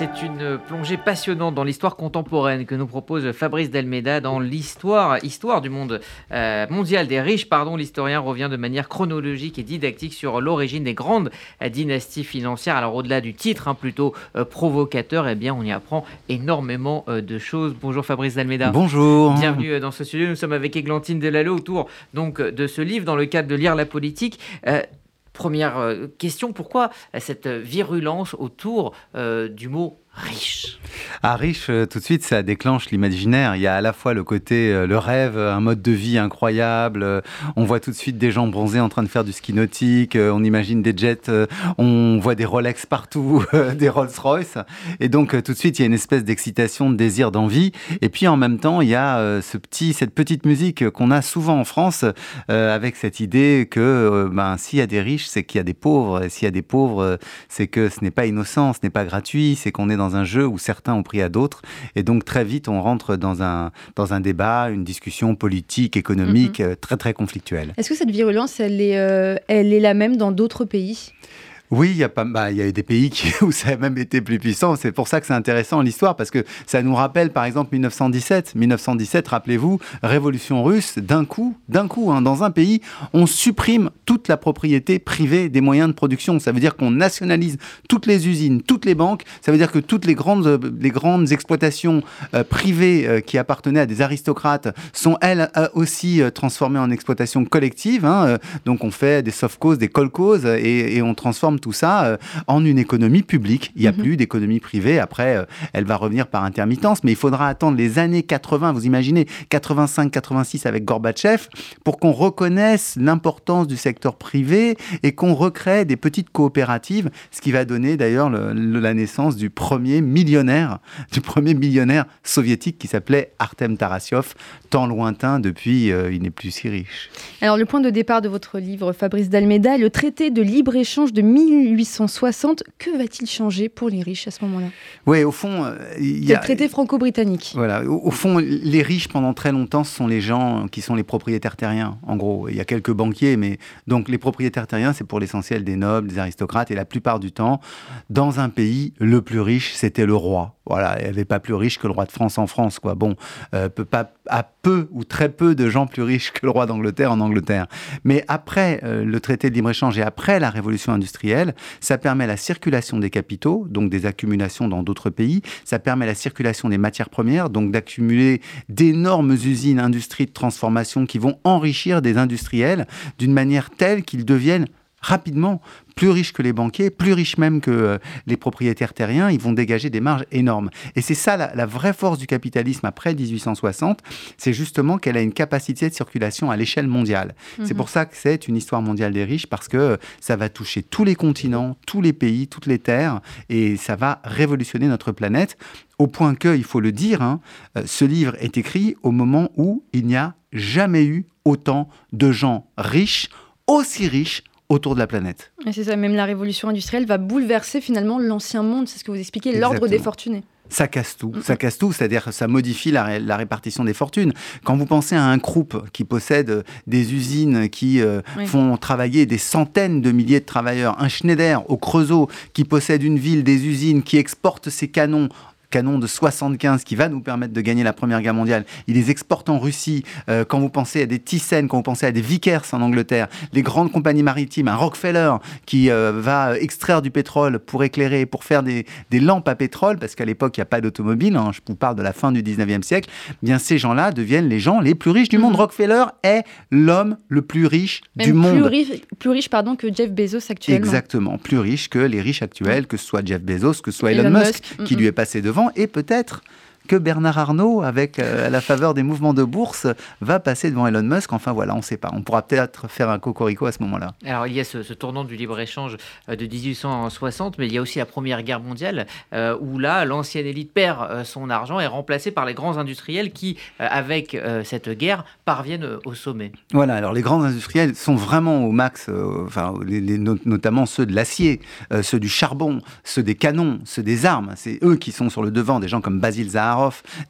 c'est une plongée passionnante dans l'histoire contemporaine que nous propose Fabrice Delmeda dans l'histoire histoire du monde euh, mondial des riches. Pardon, l'historien revient de manière chronologique et didactique sur l'origine des grandes euh, dynasties financières. Alors au-delà du titre, hein, plutôt euh, provocateur, eh bien on y apprend énormément de choses. Bonjour Fabrice Delmeda. Bonjour. Bienvenue dans ce studio. Nous sommes avec Églantine Delalot autour donc de ce livre dans le cadre de lire la politique. Première question, pourquoi cette virulence autour du mot riche. Ah, riche, euh, tout de suite, ça déclenche l'imaginaire. Il y a à la fois le côté, euh, le rêve, un mode de vie incroyable. Euh, on voit tout de suite des gens bronzés en train de faire du ski nautique. on imagine des jets. on voit des Rolex partout, des Rolls-Royce. Et donc, tout de suite, il y a une espèce d'excitation, de désir, d'envie. Et puis, en même temps, il y a ce petit, cette petite musique qu'on a souvent en France, avec cette idée que, ben, s'il y a des riches, c'est qu'il y a des pauvres. Et s'il y a des pauvres, c'est que ce n'est pas innocent, ce n'est pas gratuit, c'est qu'on est dans un jeu où certains ont pris à d'autres. Et donc très vite, on rentre dans un, dans un débat, une discussion politique, économique, mhm. euh, très très conflictuelle. Est-ce que cette virulence, elle est, euh, elle est la même dans d'autres pays? Oui, il y a bah, y a des pays qui, où ça a même été plus puissant. C'est pour ça que c'est intéressant l'histoire parce que ça nous rappelle, par exemple, 1917. 1917, rappelez-vous, révolution russe. D'un coup, d'un coup, hein, dans un pays, on supprime toute la propriété privée des moyens de production. Ça veut dire qu'on nationalise toutes les usines, toutes les banques. Ça veut dire que toutes les grandes, les grandes exploitations euh, privées euh, qui appartenaient à des aristocrates sont elles euh, aussi transformées en exploitations collectives. Hein, donc on fait des soft causes, des call causes et on transforme tout ça euh, en une économie publique. Il n'y a mhm. plus d'économie privée. Après, euh, elle va revenir par intermittence, mais il faudra attendre les années 80, vous imaginez, 85-86 avec Gorbatchev, pour qu'on reconnaisse l'importance du secteur privé et qu'on recrée des petites coopératives, ce qui va donner d'ailleurs la naissance du premier millionnaire, du premier millionnaire soviétique qui s'appelait Artem Tarasyov, tant lointain depuis, euh, il n'est plus si riche. Alors le point de départ de votre livre, Fabrice Dalmeda, le traité de libre-échange de 1860, que va-t-il changer pour les riches à ce moment-là? Oui, au fond, euh, il y a... le traité franco-britannique? Voilà, au, fond, les riches pendant très longtemps, ce sont les gens qui sont les propriétaires terriens, en gros. Il y a quelques banquiers, mais donc les propriétaires terriens, c'est pour l'essentiel des nobles, des aristocrates, et la plupart du temps, dans un pays, le plus riche, c'était le roi. Voilà, il n'y avait pas plus riche que le roi de France en France, quoi. Bon, euh, pas à peu ou très peu de gens plus riches que le roi d'Angleterre en Angleterre. Mais après euh, le traité de libre-échange et après la révolution industrielle, ça permet la circulation des capitaux, donc des accumulations dans d'autres pays. Ça permet la circulation des matières premières, donc d'accumuler d'énormes usines, industries de transformation qui vont enrichir des industriels d'une manière telle qu'ils deviennent rapidement plus riches que les banquiers, plus riches même que euh, les propriétaires terriens, ils vont dégager des marges énormes. Et c'est ça la, vraie force du capitalisme après 1860, c'est justement qu'elle a une capacité de circulation à l'échelle mondiale. C'est mhm. pour ça que c'est une histoire mondiale des riches, parce que euh, ça va toucher tous les continents, tous les pays, toutes les terres, et ça va révolutionner notre planète, au point que, il faut le dire, hein, euh, ce livre est écrit au moment où il n'y a jamais eu autant de gens riches, aussi riches autour de la planète. C'est ça, même la révolution industrielle va bouleverser finalement l'ancien monde, c'est ce que vous expliquez, l'ordre des fortunés ça casse tout. Ça casse tout, c'est-à-dire ça modifie la, répartition des fortunes. Quand vous pensez à un groupe qui possède des usines qui euh, font travailler des centaines de milliers de travailleurs, un Schneider au Creusot qui possède une ville, des usines, qui exporte ses canons canon de 75 qui va nous permettre de gagner la Première Guerre mondiale. Il les exporte en Russie. Euh, quand vous pensez à des Thyssen, quand vous pensez à des Vickers en Angleterre, les grandes compagnies maritimes, un Rockefeller qui euh, va extraire du pétrole pour éclairer, pour faire des, lampes à pétrole, parce qu'à l'époque, il n'y a pas d'automobile, hein, je vous parle de la fin du 19e siècle, eh bien ces gens-là deviennent les gens les plus riches du monde. Mhm. Rockefeller est l'homme le plus riche du monde. Plus riche, plus riche pardon, que Jeff Bezos actuellement. Exactement, plus riche que les riches actuels, que ce soit Jeff Bezos, que ce soit Elon, Musk, qui lui est passé devant et peut-être que Bernard Arnault, avec euh, la faveur des mouvements de bourse, va passer devant Elon Musk. Enfin voilà, on ne sait pas. On pourra peut-être faire un cocorico à ce moment-là. Alors il y a ce, tournant du libre-échange euh, de 1860, mais il y a aussi la Première Guerre mondiale, euh, où là, l'ancienne élite perd son argent et est remplacée par les grands industriels qui, avec cette guerre, parviennent au sommet. Voilà, alors les grands industriels sont vraiment au max, enfin, notamment ceux de l'acier, ceux du charbon, ceux des canons, ceux des armes. C'est eux qui sont sur le devant, des gens comme Basil Zahar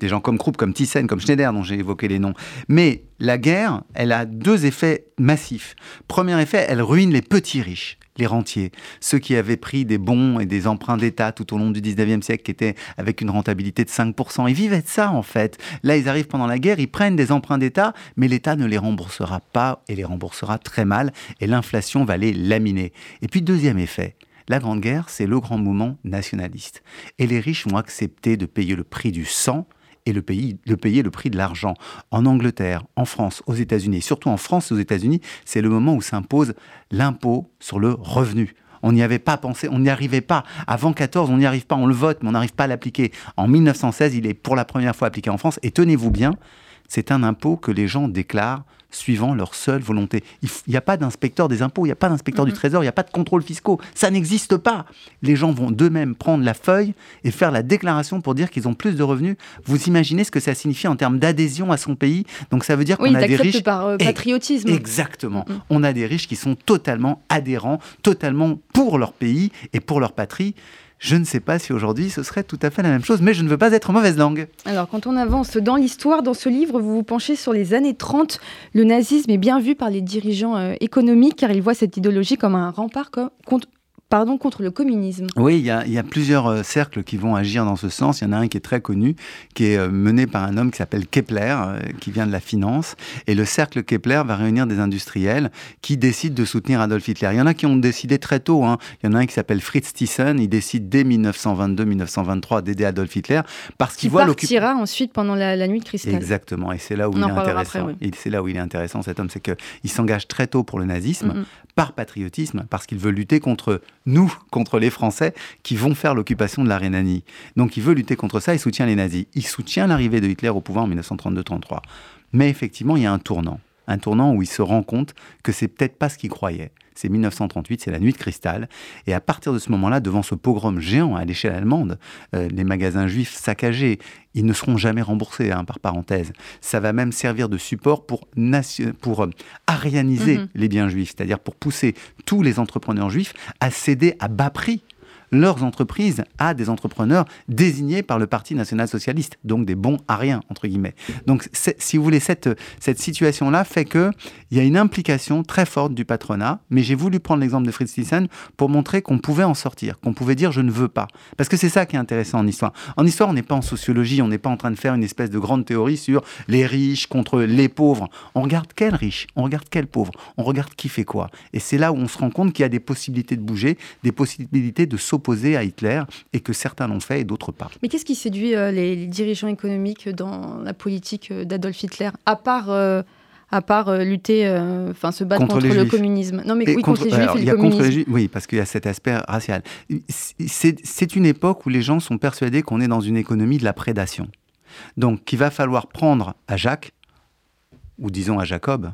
des gens comme Krupp, comme Thyssen, comme Schneider, dont j'ai évoqué les noms. Mais la guerre, elle a deux effets massifs. Premier effet, elle ruine les petits riches les rentiers, ceux qui avaient pris des bons et des emprunts d'État tout au long du 19e siècle, qui étaient avec une rentabilité de 5%. Ils vivaient de ça, en fait. Là, ils arrivent pendant la guerre, ils prennent des emprunts d'État, mais l'État ne les remboursera pas et les remboursera très mal, et l'inflation va les laminer. Et puis, deuxième effet, la Grande Guerre, c'est le grand mouvement nationaliste. Et les riches vont accepter de payer le prix du sang et le, pays, de payer le prix de l'argent. En Angleterre, en France, aux États-Unis, surtout en France et aux États-Unis, c'est le moment où s'impose l'impôt sur le revenu. On n'y avait pas pensé, on n'y arrivait pas. Avant 14, on n'y arrive pas, on le vote, mais on n'arrive pas à l'appliquer. En 1916, il est pour la première fois appliqué en France. Et tenez-vous bien, c'est un impôt que les gens déclarent suivant leur seule volonté. Il n'y a pas d'inspecteur des impôts, il n'y a pas d'inspecteur du Trésor, il n'y a pas de contrôle fiscaux. Ça n'existe pas. Les gens vont d'eux-mêmes prendre la feuille et faire la déclaration pour dire qu'ils ont plus de revenus. Vous imaginez ce que ça signifie en termes d'adhésion à son pays? Donc ça veut dire qu'on a des riches... par euh, patriotisme. Exactement. On a des riches qui sont totalement adhérents, totalement pour leur pays et pour leur patrie. Je ne sais pas si aujourd'hui ce serait tout à fait la même chose, mais je ne veux pas être mauvaise langue. Alors, quand on avance dans l'histoire, dans ce livre, vous vous penchez sur les années 30. Le nazisme est bien vu par les dirigeants euh, économiques car ils voient cette idéologie comme un rempart contre pardon, contre le communisme. Oui, il y a, plusieurs euh, cercles qui vont agir dans ce sens. Il y en a un qui est très connu, qui est euh, mené par un homme qui s'appelle Kepler, euh, qui vient de la finance. Et le cercle Kepler va réunir des industriels qui décident de soutenir Adolf Hitler. Il y en a qui ont décidé très tôt. Hein. Il y en a un qui s'appelle Fritz Thyssen. Il décide dès 1922-1923 d'aider Adolf Hitler parce qu'il voit partira ensuite pendant la, nuit de cristal. Exactement. Et c'est là où il est intéressant. C'est là où il est intéressant cet homme, c'est qu'il s'engage très tôt pour le nazisme par patriotisme, parce qu'il veut lutter contre nous, contre les Français qui vont faire l'occupation de la Rhénanie. Donc il veut lutter contre ça, il soutient les nazis. Il soutient l'arrivée de Hitler au pouvoir en 1932-33. Mais effectivement, il y a un tournant. Un tournant où il se rend compte que c'est peut-être pas ce qu'il croyait c'est 1938, c'est la nuit de cristal. Et à partir de ce moment-là, devant ce pogrom géant à l'échelle allemande, euh, les magasins juifs saccagés, ils ne seront jamais remboursés, hein, par parenthèse. Ça va même servir de support pour, pour euh, arianiser mhm. les biens juifs, c'est-à-dire pour pousser tous les entrepreneurs juifs à céder à bas prix leurs entreprises à des entrepreneurs désignés par le Parti national-socialiste, donc des bons à rien, entre guillemets. Donc, si vous voulez, cette, cette situation-là fait qu'il y a une implication très forte du patronat, mais j'ai voulu prendre l'exemple de Fritz Thyssen pour montrer qu'on pouvait en sortir, qu'on pouvait dire je ne veux pas. Parce que c'est ça qui est intéressant en histoire. En histoire, on n'est pas en sociologie, on n'est pas en train de faire une espèce de grande théorie sur les riches contre les pauvres. On regarde quel riche, on regarde quel pauvre, on regarde qui fait quoi. Et c'est là où on se rend compte qu'il y a des possibilités de bouger, des possibilités de s'opposer opposés à Hitler et que certains l'ont fait et d'autres pas. Mais qu'est-ce qui séduit euh, les, dirigeants économiques dans la politique euh, d'Adolf Hitler, à part euh, à part lutter, enfin se battre contre, le communisme? Non, mais oui, contre, les juifs et le communisme. oui, parce qu'il y a cet aspect racial. C'est une époque où les gens sont persuadés qu'on est dans une économie de la prédation. Donc, qu'il va falloir prendre à Jacques, ou disons à Jacob,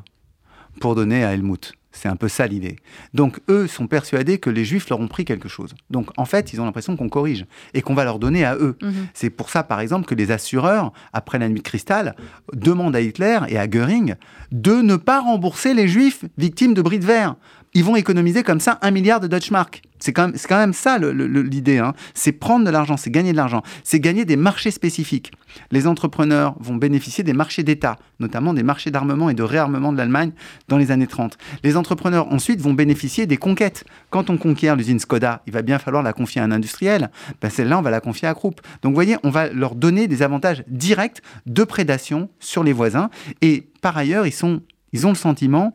pour donner à Helmut. C'est un peu ça l'idée. Donc eux sont persuadés que les juifs leur ont pris quelque chose. Donc en fait, ils ont l'impression qu'on corrige et qu'on va leur donner à eux. Mhm. C'est pour ça, par exemple, que les assureurs, après la nuit de cristal, demandent à Hitler et à Goering de ne pas rembourser les juifs victimes de bris de verre ils vont économiser comme ça un milliard de Deutschmark. C'est quand, même, quand même ça l'idée. Hein. C'est prendre de l'argent, c'est gagner de l'argent, c'est gagner des marchés spécifiques. Les entrepreneurs vont bénéficier des marchés d'État, notamment des marchés d'armement et de réarmement de l'Allemagne dans les années 30. Les entrepreneurs ensuite vont bénéficier des conquêtes. Quand on conquiert l'usine Skoda, il va bien falloir la confier à un industriel. Ben, Celle-là, on va la confier à Krupp. Donc vous voyez, on va leur donner des avantages directs de prédation sur les voisins. Et par ailleurs, ils, sont, ils ont le sentiment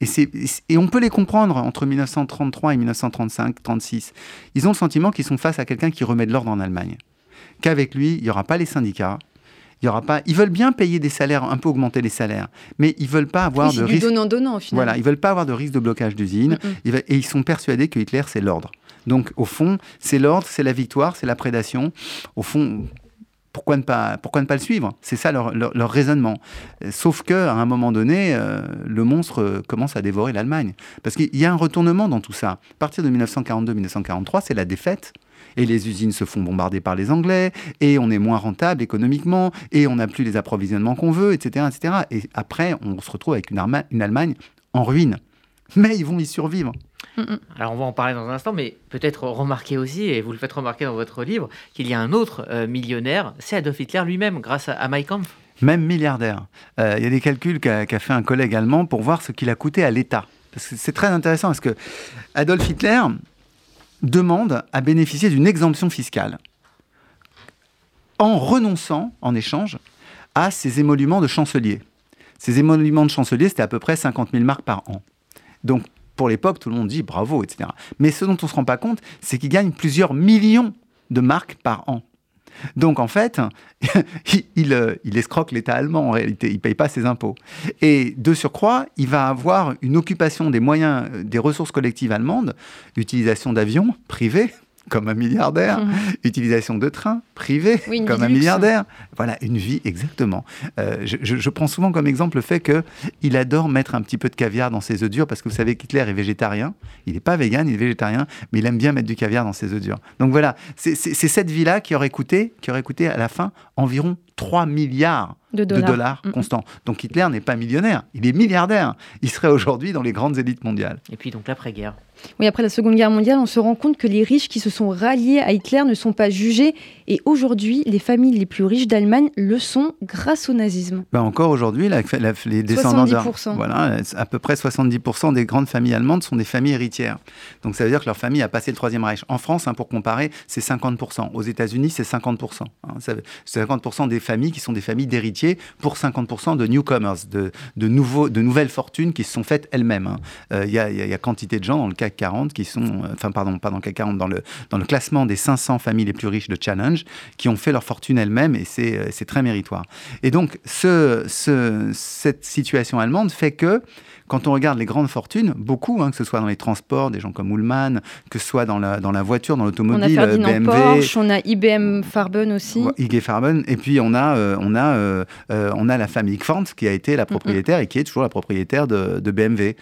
et, on peut les comprendre entre 1933 et 1935-36. Ils ont le sentiment qu'ils sont face à quelqu'un qui remet de l'ordre en Allemagne. Qu'avec lui, il n'y aura pas les syndicats, il y aura pas. Ils veulent bien payer des salaires, un peu augmenter les salaires, mais ils veulent pas avoir de risque. donnant. Voilà, ils veulent pas avoir de risque de blocage d'usine, et ils sont persuadés que Hitler c'est l'ordre. Donc au fond, c'est l'ordre, c'est la victoire, c'est la prédation. Au fond, pourquoi ne pas, pourquoi ne pas le suivre? C'est ça leur, leur, raisonnement. Sauf qu'à un moment donné, euh, le monstre commence à dévorer l'Allemagne. Parce qu'il y a un retournement dans tout ça. À partir de 1942-1943, c'est la défaite. Et les usines se font bombarder par les Anglais, et on est moins rentable économiquement, et on n'a plus les approvisionnements qu'on veut, etc., etc. Et après, on se retrouve avec une, une Allemagne en ruine. Mais ils vont y survivre. Alors on va en parler dans un instant, mais peut-être remarquer aussi, et vous le faites remarquer dans votre livre, qu'il y a un autre euh, millionnaire, c'est Adolf Hitler lui-même, grâce à, à Mein Même milliardaire. Euh, il y a des calculs qu'a fait un collègue allemand pour voir ce qu'il a coûté à l'État c'est très intéressant, parce que Adolf Hitler demande à bénéficier d'une exemption fiscale en renonçant, en échange, à ses émoluments de chancelier. Ces émoluments de chancelier, c'était à peu près 50 000 marques par an. Donc, pour l'époque, tout le monde dit bravo, etc. Mais ce dont on ne se rend pas compte, c'est qu'il gagne plusieurs millions de marques par an. Donc en fait, il, euh, il, escroque l'État allemand en réalité, il ne paye pas ses impôts. Et de surcroît, il va avoir une occupation des moyens, euh, des ressources collectives allemandes, l'utilisation d'avions privés, comme un milliardaire, mmh. utilisation de trains privés comme un milliardaire. Voilà, une vie exactement. Euh, je, prends souvent comme exemple le fait qu'il adore mettre un petit peu de caviar dans ses œufs durs parce que vous savez qu'Hitler est végétarien. Il n'est pas vegan, il est végétarien, mais il aime bien mettre du caviar dans ses œufs durs. Donc voilà, c'est cette vie-là qui aurait coûté, qui aurait coûté à la fin environ 3 milliards de dollars, constants. Donc Hitler n'est pas millionnaire, il est milliardaire. Il serait aujourd'hui dans les grandes élites mondiales. Et puis donc l'après-guerre. Oui, après la Seconde Guerre mondiale, on se rend compte que les riches qui se sont ralliés à Hitler ne sont pas jugés. Et aujourd'hui, les familles les plus riches d'Allemagne le sont grâce au nazisme. Ben encore aujourd'hui, les descendants 70%. Voilà, à peu près 70% des grandes familles allemandes sont des familles héritières. Donc ça veut dire que leur famille a passé le Troisième Reich. En France, hein, pour comparer, c'est 50%. Aux États-Unis, c'est 50%. Hein. c'est 50% des familles qui sont des familles d'héritiers pour 50% de newcomers, de, de, nouveaux, de nouvelles fortunes qui se sont faites elles-mêmes. Hein. Euh, il y, a quantité de gens dans le CAC 40 qui sont, euh, enfin pardon, pas dans le CAC 40, dans le, dans le classement des 500 familles les plus riches de Challenge, qui ont fait leur fortune elles-mêmes et c'est euh, très méritoire. Et donc ce, ce, cette situation allemande fait que quand on regarde les grandes fortunes, beaucoup, hein, que ce soit dans les transports, des gens comme Ullmann, que ce soit dans la, dans la voiture, dans l'automobile, BMW. Porsche, on a IBM Farben aussi. IG Farben. Et puis on a, euh, on a, euh, euh, on a la famille Quant qui a été la propriétaire et qui est toujours la propriétaire de, de BMW.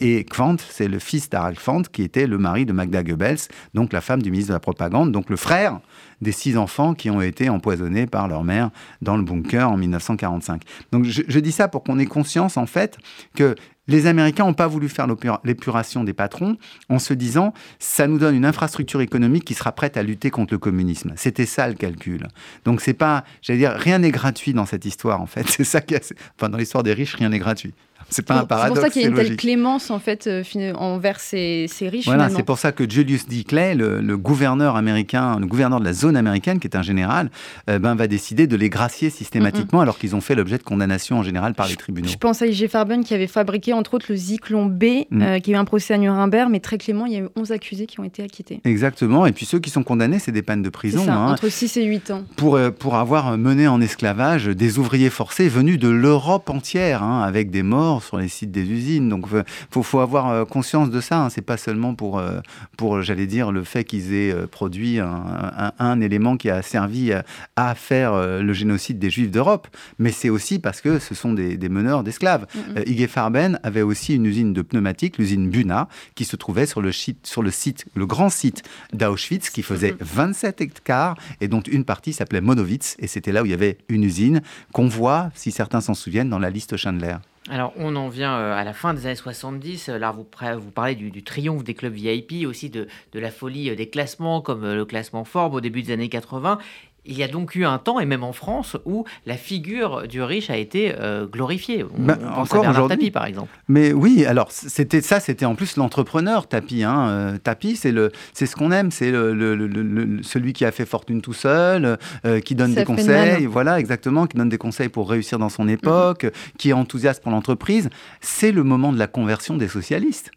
et Quant, c'est le fils d'Harald Quant qui était le mari de Magda Goebbels, donc la femme du ministre de la Propagande, donc le frère des six enfants qui ont été empoisonnés par leur mère dans le bunker en 1945. Donc je, je dis ça pour qu'on ait conscience en fait que les Américains n'ont pas voulu faire l'épuration des patrons en se disant ça nous donne une infrastructure économique qui sera prête à lutter contre le communisme. C'était ça le calcul. Donc c'est pas, j'allais dire, rien n'est gratuit dans cette histoire en fait. C'est ça qui, enfin dans l'histoire des riches, rien n'est gratuit. C'est pas un paradoxe. C'est pour ça qu'il y a une telle clémence en fait euh, envers ces, riches. Voilà, c'est pour ça que Julius D. Clay, le, gouverneur américain, le gouverneur de la zone américaine, qui est un général, euh, ben, va décider de les gracier systématiquement alors qu'ils ont fait l'objet de condamnation en général par les tribunaux. Je pense à I.G. Farben qui avait fabriqué entre autres le Zyklon B, mm. euh, qui a eu un procès à Nuremberg, mais très clément, il y a eu 11 accusés qui ont été acquittés. Exactement, et puis ceux qui sont condamnés, c'est des peines de prison. Ça, hein, entre 6 et 8 ans. Pour, pour avoir mené en esclavage des ouvriers forcés venus de l'Europe entière, hein, avec des morts sur les sites des usines donc, il faut, faut, avoir euh, conscience de ça. Hein. C'est pas seulement pour, euh, pour j'allais dire, le fait qu'ils aient euh, produit un, un, élément qui a servi à faire le génocide des Juifs d'Europe, mais c'est aussi parce que ce sont des, des meneurs d'esclaves. Mm Farben avait aussi une usine de pneumatiques, l'usine Buna, qui se trouvait sur le, site, sur le site, le grand site d'Auschwitz, qui faisait 27 hectares et dont une partie s'appelait Monowitz, et c'était là où il y avait une usine qu'on voit, si certains s'en souviennent, dans la liste Chandler. Alors, on en vient euh, à la fin des années 70. Là, vous, vous parlez du, triomphe des clubs VIP, aussi de, la folie euh, des classements, comme euh, le classement Forbes au début des années 80. Il y a donc eu un temps, et même en France, où la figure du riche a été euh, glorifiée. On, bah, encore aujourd'hui, par exemple. Mais oui, alors c'était ça, c'était en plus l'entrepreneur Tapi. Hein. Euh, Tapi, c'est le, c'est ce qu'on aime, c'est le, celui qui a fait fortune tout seul, euh, qui donne des conseils, voilà exactement, qui donne des conseils pour réussir dans son époque, mm-hmm. qui est enthousiaste pour l'entreprise. C'est le moment de la conversion des socialistes.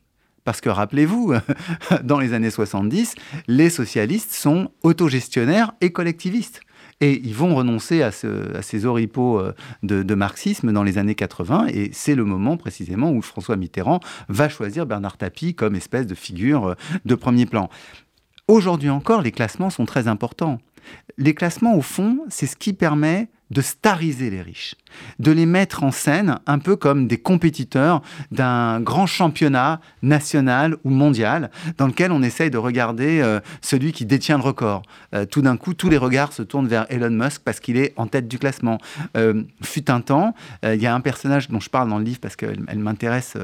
Parce que rappelez-vous, dans les années 70, les socialistes sont autogestionnaires et collectivistes. Et ils vont renoncer à, ces oripeaux euh, de, marxisme dans les années 80. Et c'est le moment précisément où François Mitterrand va choisir Bernard Tapie comme espèce de figure euh, de premier plan. Aujourd'hui encore, les classements sont très importants. Les classements, au fond, c'est ce qui permet de stariser les riches, de les mettre en scène un peu comme des compétiteurs d'un grand championnat national ou mondial dans lequel on essaye de regarder euh, celui qui détient le record. Euh, tout d'un coup, tous les regards se tournent vers Elon Musk parce qu'il est en tête du classement. Euh, fut un temps, il y a un personnage dont je parle dans le livre parce qu'elle elle, m'intéresse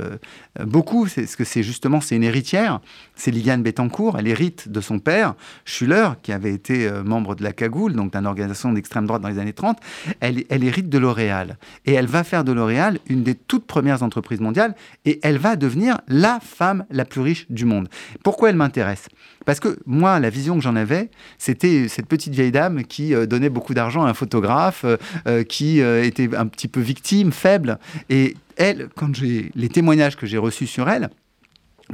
beaucoup, c'est ce que c'est justement c'est une héritière, c'est Liliane Bettencourt, elle hérite de son père Schuller qui avait été membre de la Cagoule, donc d'une organisation d'extrême droite dans les années 30 elle, elle hérite de Et elle va faire de L'Oréal une des toutes premières entreprises mondiales et elle va devenir la femme la plus riche du monde. Pourquoi elle m'intéresse? Parce que moi, la vision que j'en avais, c'était cette petite vieille dame qui euh, donnait beaucoup d'argent à un photographe, euh, euh, qui était un petit peu victime, faible. Et elle, quand j'ai les témoignages que j'ai reçus sur elle,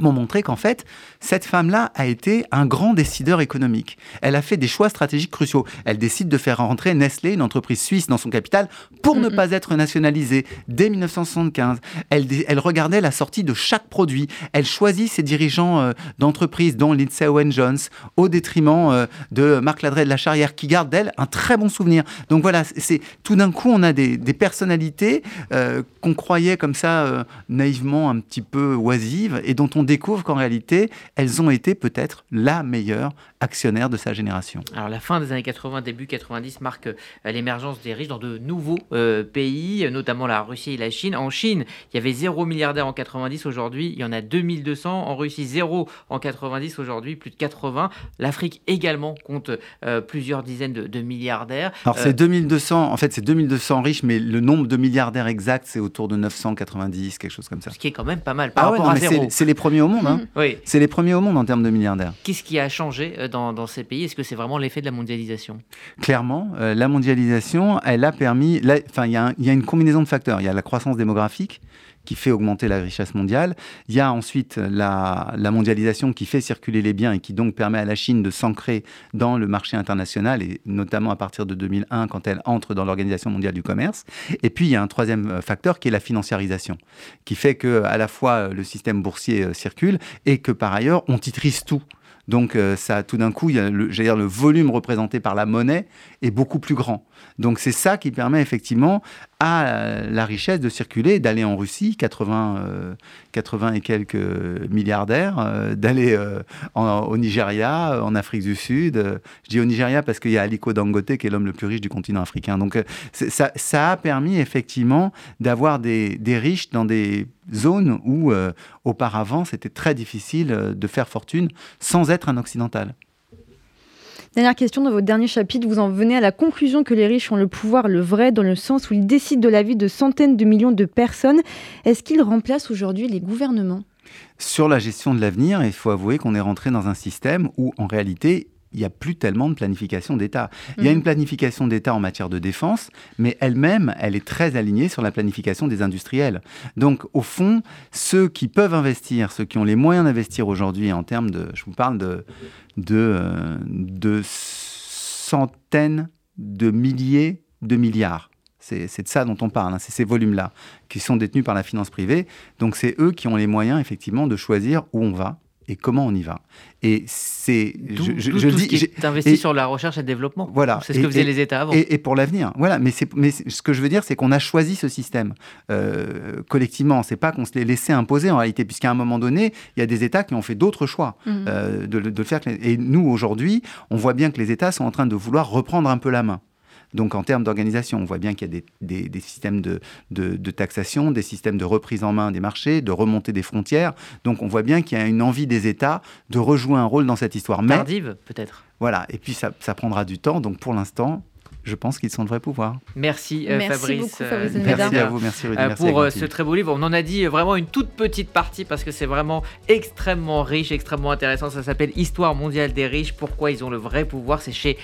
m'ont montré qu'en fait, cette femme-là a été un grand décideur économique. Elle a fait des choix stratégiques cruciaux. Elle décide de faire rentrer Nestlé, une entreprise suisse, dans son capital pour ne pas être nationalisée dès 1975. Elle, elle, regardait la sortie de chaque produit. Elle choisit ses dirigeants euh, d'entreprise, dont Lindsay Owen Jones, au détriment euh, de Marc Ladret de la Charrière, qui garde d'elle un très bon souvenir. Donc voilà, c'est tout d'un coup, on a des, personnalités euh, qu'on croyait comme ça naïvement un petit peu oisives et dont on on découvre qu'en réalité, elles ont été peut-être la meilleure actionnaire de sa génération. Alors la fin des années 80, début 90 marque euh, l'émergence des riches dans de nouveaux euh, pays, notamment la Russie et la Chine. En Chine, il y avait zéro milliardaire en 90, aujourd'hui il y en a 2200. En Russie, zéro en 90, aujourd'hui plus de 80. L'Afrique également compte euh, plusieurs dizaines de, milliardaires. Alors c'est 2200, en fait c'est 2200 riches, mais le nombre de milliardaires exact c'est autour de 990, quelque chose comme ça. Ce qui est quand même pas mal par ah rapport à zéro. C'est les premiers au monde. Hein. Oui. C'est les premiers au monde en termes de milliardaires. Qu'est-ce qui a changé dans, ces pays? Est-ce que c'est vraiment l'effet de la mondialisation? Clairement, euh, la mondialisation, elle a permis. Enfin, il y, a une combinaison de facteurs. Il y a la croissance démographique qui fait augmenter la richesse mondiale. Il y a ensuite la, mondialisation qui fait circuler les biens et qui donc permet à la Chine de s'ancrer dans le marché international, et notamment à partir de 2001 quand elle entre dans l'Organisation mondiale du commerce. Et puis il y a un troisième euh, facteur qui est la financiarisation, qui fait que à la fois le système boursier euh, circule et que par ailleurs on titrise tout. Donc, euh, ça, tout d'un coup, il y a dire, le volume représenté par la monnaie est beaucoup plus grand. Donc, c'est ça qui permet effectivement à la richesse de circuler, d'aller en Russie, 80, 80 euh, et quelques milliardaires, euh, d'aller au Nigeria, en Afrique du Sud. je dis au Nigeria parce qu'il y a Aliko Dangote qui est l'homme le plus riche du continent africain. Donc, ça, a permis effectivement d'avoir des riches dans des zones où auparavant c'était très difficile de faire fortune sans être un occidental. Dernière question, dans votre dernier chapitre, vous en venez à la conclusion que les riches ont le pouvoir, le vrai, dans le sens où ils décident de la vie de centaines de millions de personnes. Est-ce qu'ils remplacent aujourd'hui les gouvernements? Sur la gestion de l'avenir, il faut avouer qu'on est rentré dans un système où, en réalité, il n'y a plus tellement de planification d'État. Il y a mhm. une planification d'État en matière de défense, mais elle-même, elle est très alignée sur la planification des industriels. Donc, au fond, ceux qui peuvent investir, ceux qui ont les moyens d'investir aujourd'hui en termes de, je vous parle de, de, euh, de centaines de milliers de milliards. C'est de ça dont on parle, hein. c'est ces volumes-là qui sont détenus par la finance privée. Donc c'est eux qui ont les moyens effectivement de choisir où on va et comment on y va. Et c'est, je, je, je dis, qui investi sur la recherche et le développement. Voilà, c'est ce que faisaient les États avant. Et, pour l'avenir, voilà. Mais ce que je veux dire, c'est qu'on a choisi ce système euh, collectivement. C'est pas qu'on se l'ait laissé imposer en réalité, puisqu'à un moment donné, il y a des États qui ont fait d'autres choix mhm. euh, de, de, faire. Et nous aujourd'hui, on voit bien que les États sont en train de vouloir reprendre un peu la main. Donc en termes d'organisation, on voit bien qu'il y a des, systèmes de, taxation, des systèmes de reprise en main des marchés, de remontée des frontières. Donc on voit bien qu'il y a une envie des États de rejouer un rôle dans cette histoire. Mais, Tardive, peut-être. Voilà, et puis ça, ça prendra du temps. Donc pour l'instant, je pense qu'ils sont de vrais pouvoirs. Merci, euh, Fabrice. Beaucoup, Fabrice euh, merci à vous, merci Rudy. Euh, pour ce très beau livre, on en a dit vraiment une toute petite partie parce que c'est vraiment extrêmement riche, extrêmement intéressant. Ça s'appelle Histoire mondiale des riches. Pourquoi ils ont le vrai pouvoir? C'est chez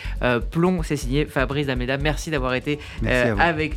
Plomb. C'est signé Fabrice Dameda. Merci d'avoir été avec nous.